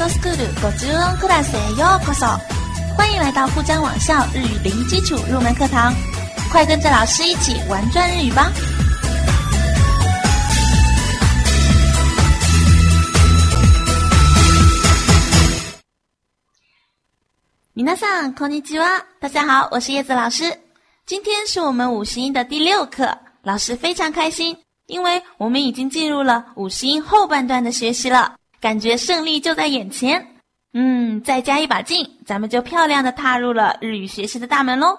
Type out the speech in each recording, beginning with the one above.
トスクールご中音クラスへようこそ！欢迎来到沪江网校日语零基础入门课堂，快跟着老师一起玩转日语吧！皆さんこんにちは，大家好，我是叶子老师。今天是我们五十音的第六课，老师非常开心，因为我们已经进入了五十音后半段的学习了， 感觉胜利就在眼前。嗯，再加一把劲，咱们就漂亮的踏入了日语学习的大门喽。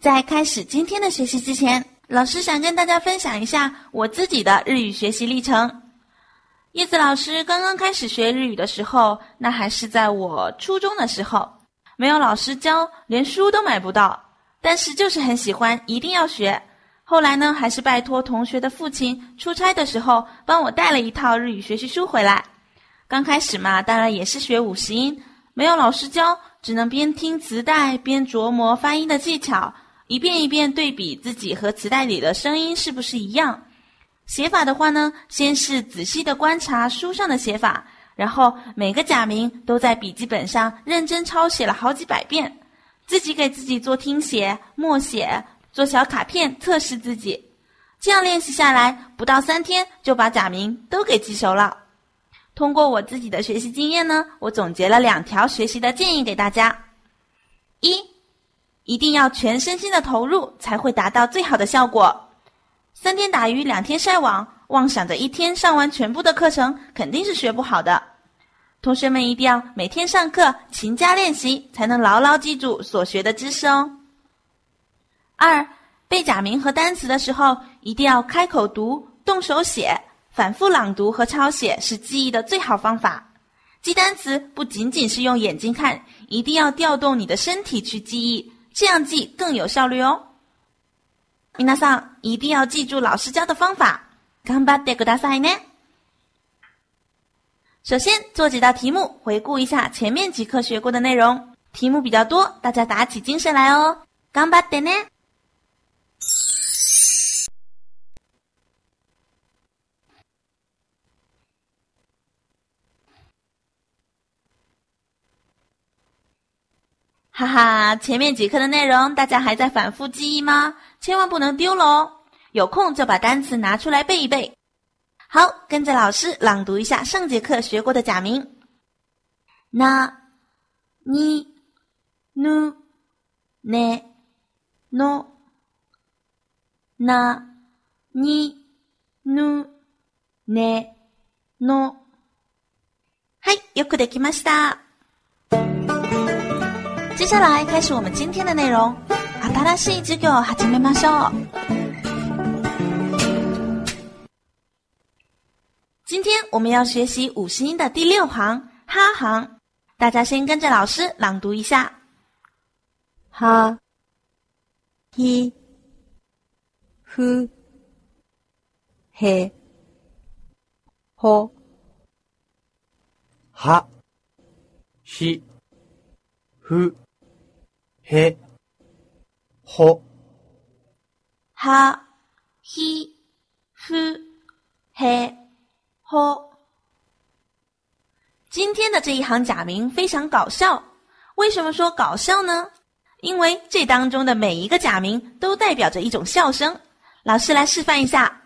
在开始今天的学习之前，老师想跟大家分享一下我自己的日语学习历程。叶子老师刚刚开始学日语的时候，那还是在我初中的时候。没有老师教，连书都买不到，但是就是很喜欢，一定要学。后来呢，还是拜托同学的父亲出差的时候帮我带了一套日语学习书回来。刚开始嘛，当然也是学五十音，没有老师教，只能边听磁带边琢磨发音的技巧，一遍一遍对比自己和磁带里的声音是不是一样。写法的话呢，先是仔细的观察书上的写法。然后每个假名都在笔记本上认真抄写了好几百遍，自己给自己做听写、默写，做小卡片测试自己。这样练习下来，不到三天就把假名都给记熟了。通过我自己的学习经验呢，我总结了两条学习的建议给大家：一，一定要全身心的投入，才会达到最好的效果。三天打鱼两天晒网。妄想着一天上完全部的课程，肯定是学不好的。同学们一定要每天上课勤加练习，才能牢牢记住所学的知识哦。二，背假名和单词的时候，一定要开口读、动手写，反复朗读和抄写是记忆的最好方法。记单词不仅仅是用眼睛看，一定要调动你的身体去记忆，这样记更有效率哦。米娜桑一定要记住老师教的方法。頑張ってくださいね。首先做几道题目，回顾一下前面几课学过的内容。题目比较多，大家打起精神来哦。頑張ってね。 哈哈，前面几课的内容大家还在反复记忆吗？千万不能丢了哦。有空就把单词拿出来背一背。好，跟着老师朗读一下上节课学过的假名：那、你、nu、ね、の、な、に、ぬ、ね、の。はい，よくできました。 接下来开始我们今天的内容。新しい授業を始めましょう。今天我们要学习五十音的第六行哈行，大家先跟着老师朗读一下：哈、ひ、ふ、へ、ほ、は、ひ、ふ、 へ、ほ、は、ひ、ふ、へ。嚯！今天的这一行假名非常搞笑。为什么说搞笑呢？因为这当中的每一个假名都代表着一种笑声。老师来示范一下。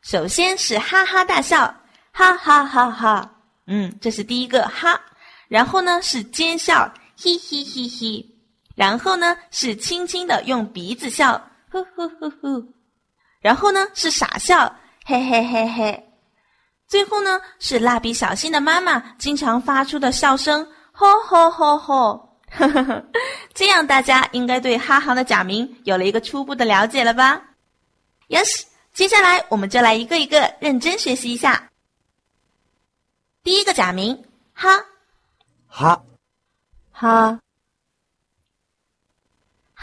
首先是哈哈大笑，哈哈哈哈。嗯，这是第一个哈。然后呢是尖笑，嘿嘿嘿嘿。 然后呢是轻轻的用鼻子笑，呼呼呼呼。然后呢是傻笑，嘿嘿嘿嘿。最后呢，是蜡笔小新的妈妈经常发出的笑声，吼吼吼吼！呵呵呵这样大家应该对哈行的假名有了一个初步的了解了吧？Yes，接下来我们就来一个一个认真学习一下。第一个假名哈，哈，哈，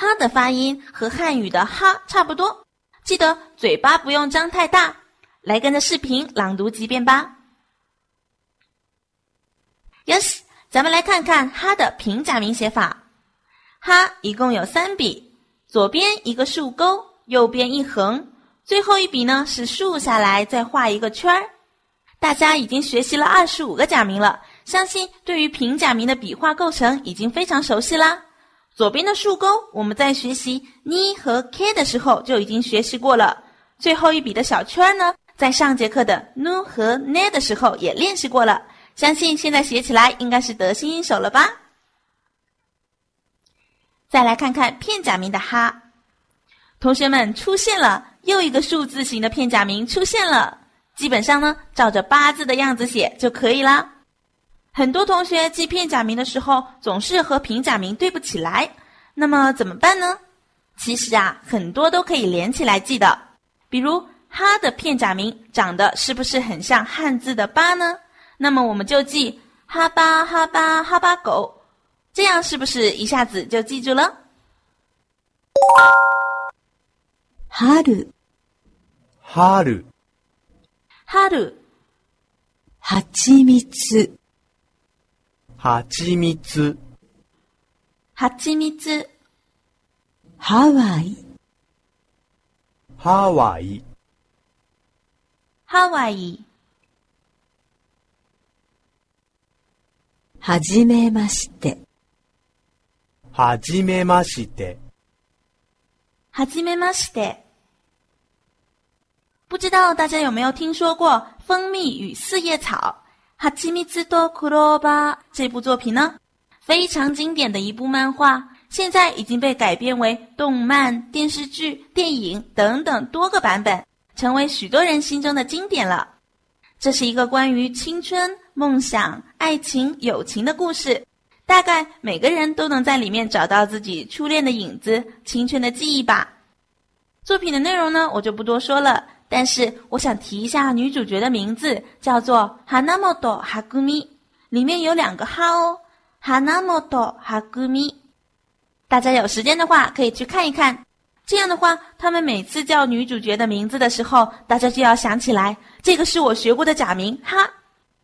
哈的发音和汉语的哈差不多，记得嘴巴不用张太大。来跟着视频朗读几遍吧。Yes，咱们来看看哈的平假名写法。哈一共有三笔，左边一个竖钩，右边一横，最后一笔呢是竖下来再画一个圈儿。大家已经学习了二十五个假名了，相信对于平假名的笔画构成已经非常熟悉啦。左边的竖钩，我们在学习 “n” 和 k 的时候就已经学习过了。最后一笔的小圈呢，在上节课的 nu 和 ne 的时候也练习过了。相信现在写起来应该是得心应手了吧？再来看看片假名的哈，同学们出现了又一个数字型的片假名出现了。基本上呢，照着八字的样子写就可以啦。很多同学记片假名的时候，总是和平假名对不起来，那么怎么办呢？其实啊，很多都可以连起来记的。比如“哈”的片假名长得是不是很像汉字的“八”呢？那么我们就记“哈巴哈巴哈巴狗”，这样是不是一下子就记住了？春、春、春、はちみつ、 はちみつ、はちみつ、ハワイ、ハワイ、ハワイ、はじめまして、はじめまして、はじめまして。不知道大家有没有听说过《蜂蜜与四叶草》哈奇米兹多库罗巴这部作品呢？非常经典的一部漫画，现在已经被改编为动漫、电视剧、电影等等多个版本，成为许多人心中的经典了。这是一个关于青春、梦想、爱情、友情的故事，大概每个人都能在里面找到自己初恋的影子、青春的记忆吧。作品的内容呢，我就不多说了。但是我想提一下女主角的名字，叫做 Hanamoto Hagumi，里面有两个哈哦，Hanamoto Hagumi。大家有时间的话可以去看一看。这样的话，他们每次叫女主角的名字的时候，大家就要想起来，这个是我学过的假名哈，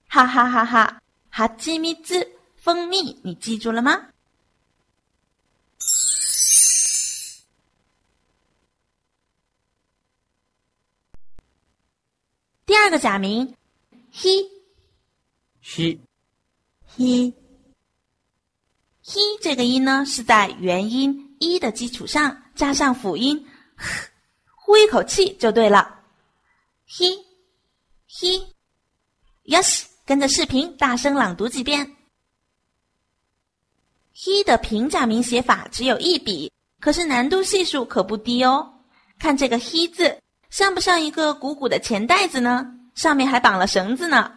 哈哈哈哈，哈基米兹蜂蜜，你记住了吗？第二个假名，he ひ、ひ、he 这个音呢，是在元音一的基础上加上辅音，呼一口气就对了。he he yes，跟着视频大声朗读几遍。he 的平假名写法只有一笔，可是难度系数可不低哦。看这个 he 字。像不像一个鼓鼓的钱袋子呢？上面还绑了绳子呢。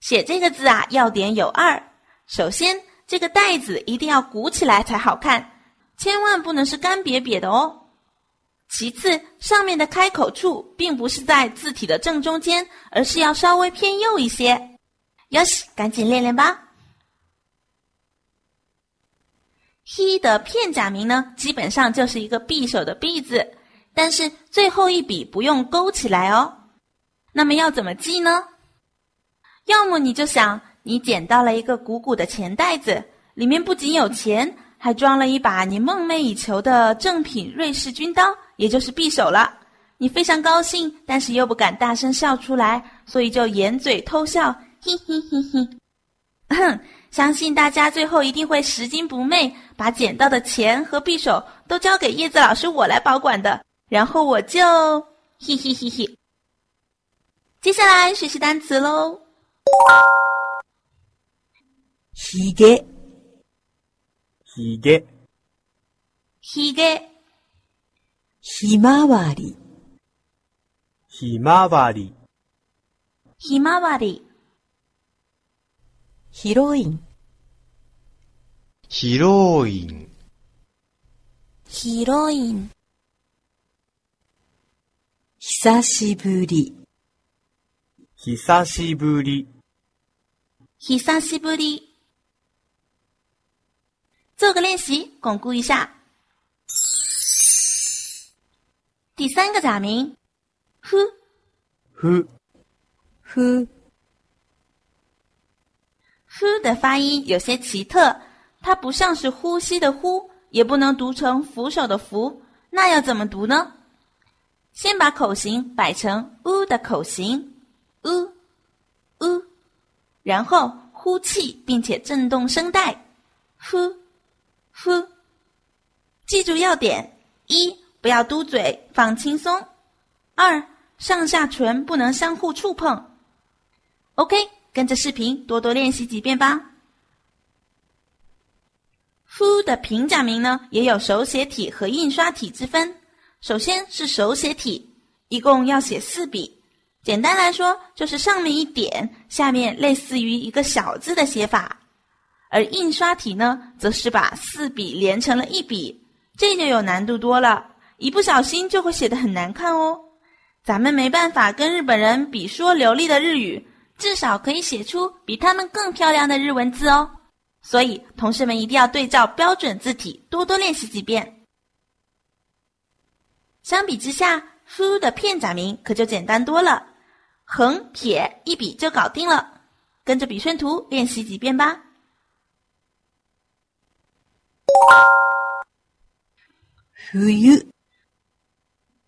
写这个字啊，要点有二。首先，这个袋子一定要鼓起来才好看，千万不能是干瘪瘪的哦。其次，上面的开口处并不是在字体的正中间，而是要稍微偏右一些。哟西，赶紧练练吧。he 的片假名呢，基本上就是一个匕首的匕字。但是最后一笔不用勾起来哦，那么要怎么记呢？要么你就想你捡到了一个鼓鼓的钱袋子，里面不仅有钱，还装了一把你梦寐以求的正品瑞士军刀，也就是匕首了。你非常高兴，但是又不敢大声笑出来，所以就掩嘴偷笑，嘿嘿嘿嘿。哼，相信大家最后一定会拾金不昧，把捡到的钱和匕首都交给叶子老师我来保管的。然后我就嘿嘿嘿嘿。接下来学习单词喽。ひげ、ひげ、ひげ、ひまわり、ひまわり、ひまわり、ヒロイン、ヒロイン、ヒロイン、 久しぶり、久しぶり、久しぶり。做个练习，巩固一下。第三个假名，呼ふ、ふ、呼的发音有些奇特，它不像是呼吸的呼，也不能读成扶手的扶，那要怎么读呢？ 先把口型摆成 u 的口型，u u，然后呼气，并且震动声带，呼呼。记住要点：一、不要嘟嘴，放轻松；二、上下唇不能相互触碰。OK，跟着视频多多练习几遍吧。呼的平假名呢，也有手写体和印刷体之分。首先是手写体，一共要写四笔。简单来说，就是上面一点，下面类似于一个小字的写法。而印刷体呢，则是把四笔连成了一笔，这就有难度多了，一不小心就会写得很难看哦。咱们没办法跟日本人比说流利的日语，至少可以写出比他们更漂亮的日文字哦。所以，同学们一定要对照标准字体，多多练习几遍。相比之下，fu 的片假名可就简单多了，横撇一笔就搞定了。跟着笔顺图练习几遍吧。冬、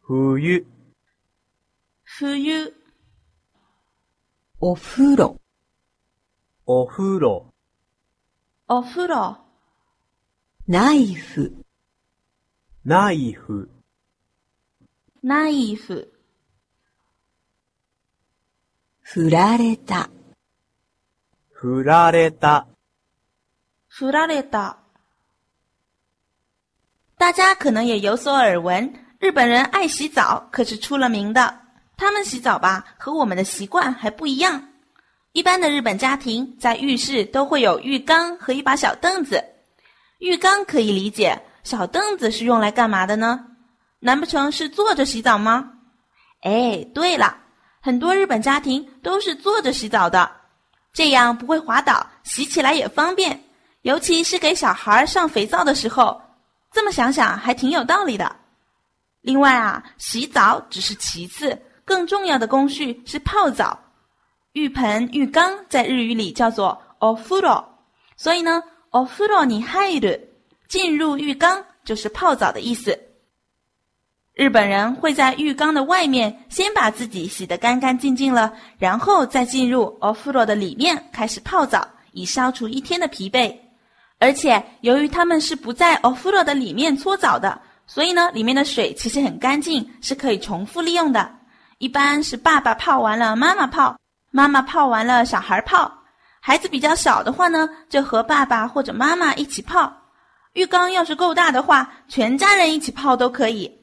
冬、冬、お風呂、お風呂、お風呂、ナイフ、ナイフ、 ナイフ、振られた、振られた、振られた。大家可能也有所耳闻，日本人爱洗澡可是出了名的。他们洗澡吧，和我们的习惯还不一样。一般的日本家庭在浴室都会有浴缸和一把小凳子。浴缸可以理解，小凳子是用来干嘛的呢？ 难不成是坐着洗澡吗？哎，对了，很多日本家庭都是坐着洗澡的，这样不会滑倒，洗起来也方便。尤其是给小孩上肥皂的时候，这么想想还挺有道理的。另外啊，洗澡只是其次，更重要的工序是泡澡。浴盆、浴缸在日语里叫做 ofuro，所以呢，ofuro ni hairu，进入浴缸就是泡澡的意思。日本人会在浴缸的外面先把自己洗得干干净净了，然后再进入 ofuro 的里面开始泡澡，以消除一天的疲惫。而且由于他们是不在 ofuro 的里面搓澡的，所以呢，里面的水其实很干净，是可以重复利用的。一般是爸爸泡完了，妈妈泡；妈妈泡完了，小孩泡。孩子比较小的话呢，就和爸爸或者妈妈一起泡。浴缸要是够大的话，全家人一起泡都可以。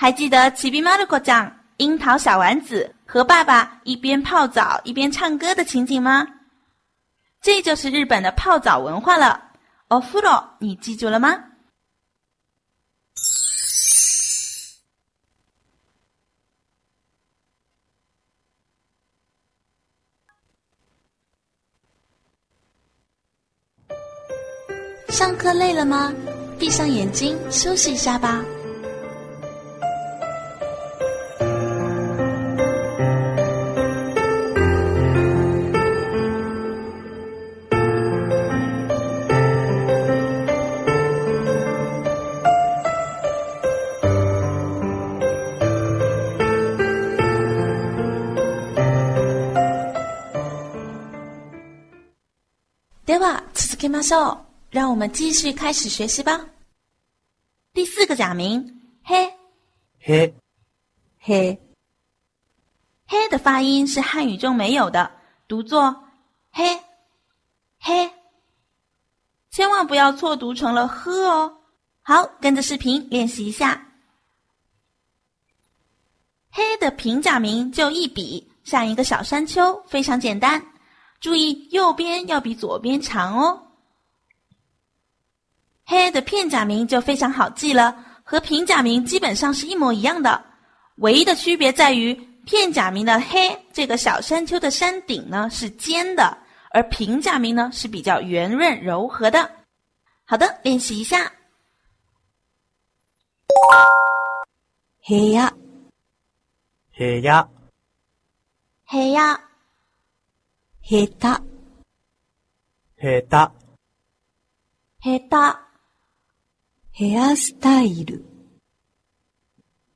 还记得奇比马鲁克酱樱桃小丸子和爸爸一边泡澡一边唱歌的情景吗？这就是日本的泡澡文化了。o f u r o 你记住了吗？上课累了吗？闭上眼睛休息一下吧。続けましょう。让我们继续开始学习吧。第四个假名黑，へ、へ、黑的发音是汉语中没有的，读作黑黑，千万不要错读成了呵哦。好，跟着视频练习一下。黑的平假名就一笔，像一个小山丘，非常简单。注意右边要比左边长哦。 黑的片假名就非常好记了，和平假名基本上是一模一样的，唯一的区别在于片假名的黑这个小山丘的山顶呢是尖的，而平假名呢是比较圆润柔和的。好的，练习一下。部屋、部屋、黑呀，下手、下手、黑的，ヘアスタイル、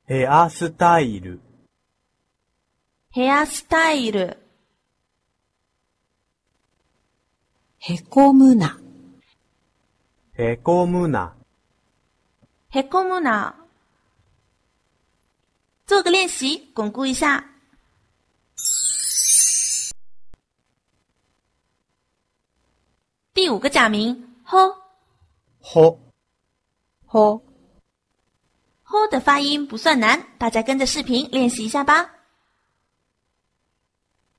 ヘアスタイル、ヘアスタイル、へこむな、へこむな、へこむな。做个练习，巩固一下。第五个假名 “ho”。ほ、ほ、“ho” 的发音不算难，大家跟着视频练习一下吧。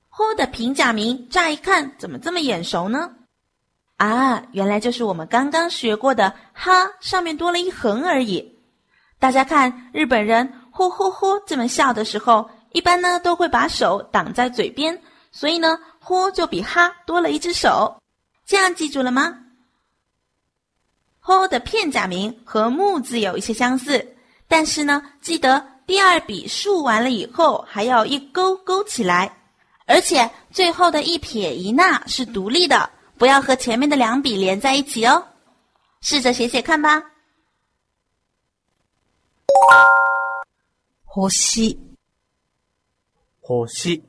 “ho” 的平假名，乍一看怎么这么眼熟呢？啊，原来就是我们刚刚学过的“哈”，上面多了一横而已。大家看，日本人“呼呼呼”这么笑的时候，一般呢都会把手挡在嘴边，所以呢“呼”就比“哈”多了一只手。这样记住了吗？ho 的片假名和木字有一些相似，但是呢，记得第二笔竖完了以后还要一勾勾起来，而且最后的一撇一捺是独立的，不要和前面的两笔连在一起哦。试着写写看吧。星、星、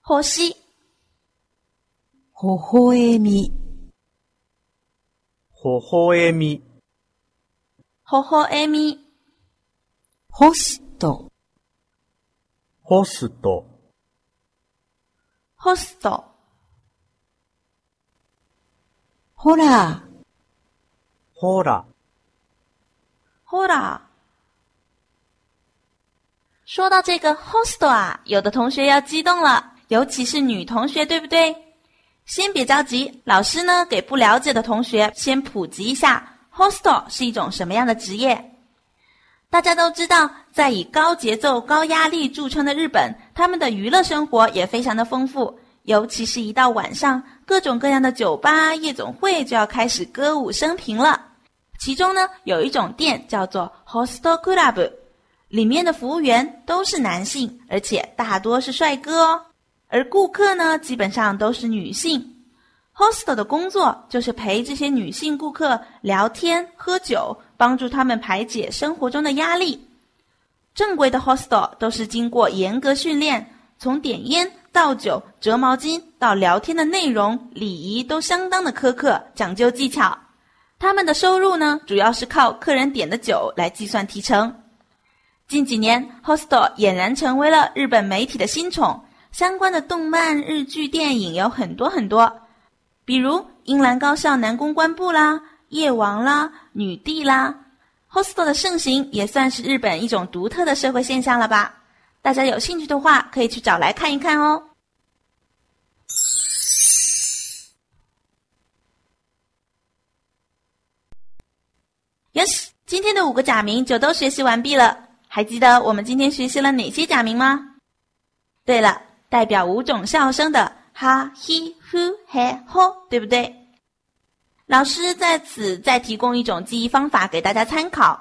火西、ほほえみ、 ほほえみ、ほほえみ、ホスト、ホスト、ホスト、ほら、ほら、ほら。说到这个 host 啊，有的同学要激动了，尤其是女同学，对不对？ 先别着急，老师呢给不了解的同学先普及一下，hostel 是一种什么样的职业。大家都知道，在以高节奏、高压力著称的日本，他们的娱乐生活也非常的丰富，尤其是一到晚上，各种各样的酒吧、夜总会就要开始歌舞升平了。其中呢，有一种店叫做 Hostel Club，里面的服务员都是男性，而且大多是帅哥哦。而顾客呢，基本上都是女性。Hostel 的工作就是陪这些女性顾客聊天、喝酒，帮助他们排解生活中的压力。正规的 Hostel 都是经过严格训练，从点烟、倒酒、折毛巾到聊天的内容、礼仪都相当的苛刻，讲究技巧。他们的收入呢，主要是靠客人点的酒来计算提成。近几年，hostel 俨然成为了日本媒体的新宠，相关的动漫、日剧、电影有很多很多，比如《英兰高校男公关部》啦，《夜王》啦，《女帝》啦。hostel 的盛行也算是日本一种独特的社会现象了吧？大家有兴趣的话，可以去找来看一看哦。Yes，今天的五个假名就都学习完毕了。还记得我们今天学习了哪些假名吗？对了，代表五种笑声的哈、嘿、呼、嘿、吼，对不对？老师在此再提供一种记忆方法给大家参考。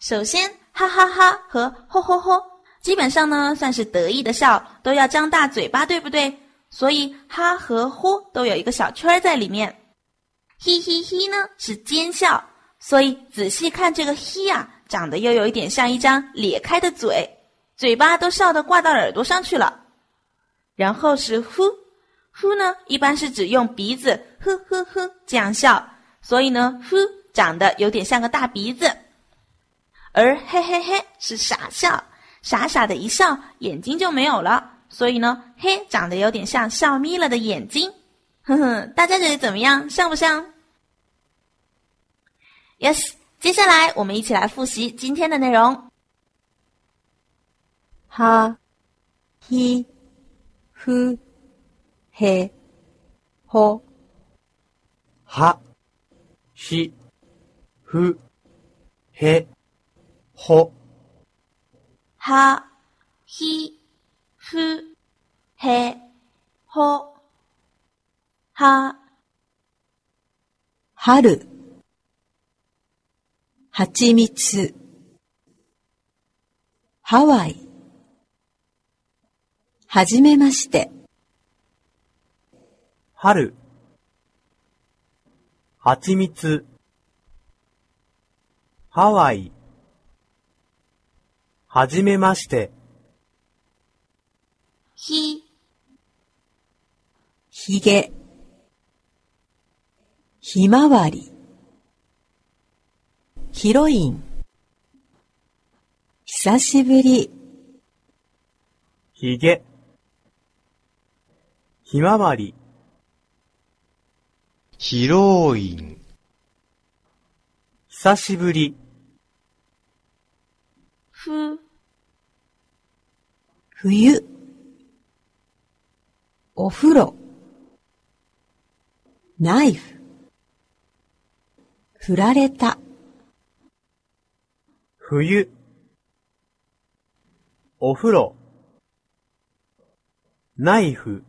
首先，哈哈哈和吼吼吼，基本上呢算是得意的笑，都要张大嘴巴，对不对？所以哈和呼都有一个小圈在里面。嘿嘿嘿呢是奸笑。所以仔细看这个 he 啊，长得又有一点像一张咧开的嘴，嘴巴都笑得挂到耳朵上去了。然后是呼，呼呢一般是指用鼻子呵呵呵这样笑，所以呢呼长得有点像个大鼻子。而嘿嘿嘿是傻笑，傻傻的一笑眼睛就没有了，所以呢嘿长得有点像笑眯了的眼睛。哼哼，大家觉得怎么样？像不像？Yes，接下来我们一起来复习今天的内容。哈，一、ふ、へ、ほ、は、ひ、ふ、へ、ほ、は、ひ、ふ、へ、ほ、は、春、はちみつ、ハワイ、はじめまして、春、はちみつ、ハワイ、はじめまして、ひ、ひげ、ひまわり。ヒロイン。久しぶり。ひげ、ひまわり、ヒロイン、久しぶり、ふ、冬。お風呂。ナイフ。振られた。冬、お風呂、ナイフ、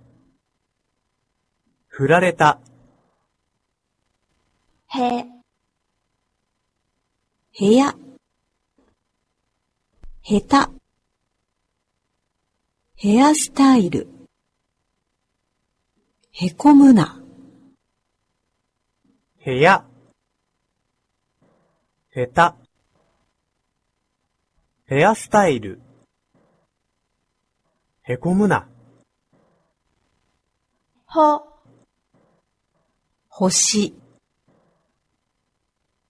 振られた、へ、部屋。下手。ヘアスタイル。へこむな。部屋、下手、ヘアスタイル、へこむな、ほ、星。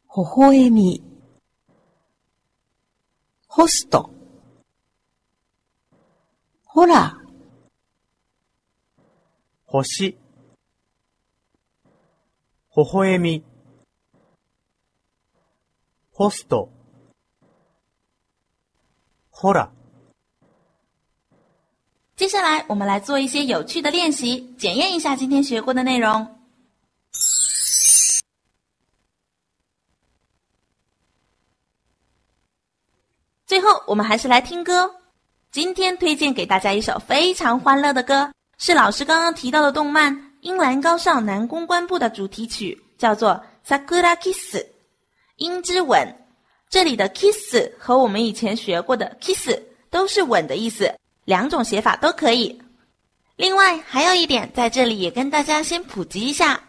微笑み。ホスト。ほら、星、微笑み、ホスト、ほら、接下来我们来做一些有趣的练习，检验一下今天学过的内容。 我们还是来听歌。今天推荐给大家一首非常欢乐的歌，是老师刚刚提到的动漫《樱兰高校男公关部》的主题曲，叫做《Sakura Kiss》樱之吻。这里的 kiss 和我们以前学过的 kiss 都是吻的意思，两种写法都可以。另外还有一点，在这里也跟大家先普及一下，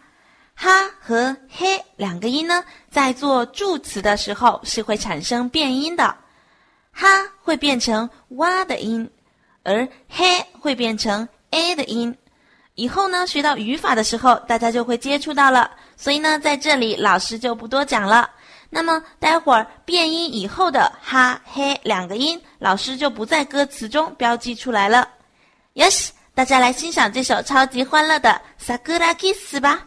哈和嘿两个音呢，在做助词的时候是会产生变音的，它会变成哇的音，而嘿会变成 a 的音。以后呢，学到语法的时候，大家就会接触到了。所以呢，在这里老师就不多讲了。那么，待会儿变音以后的哈、嘿两个音，老师就不在歌词中标记出来了。Yes，大家来欣赏这首超级欢乐的《萨格拉 Kiss》吧。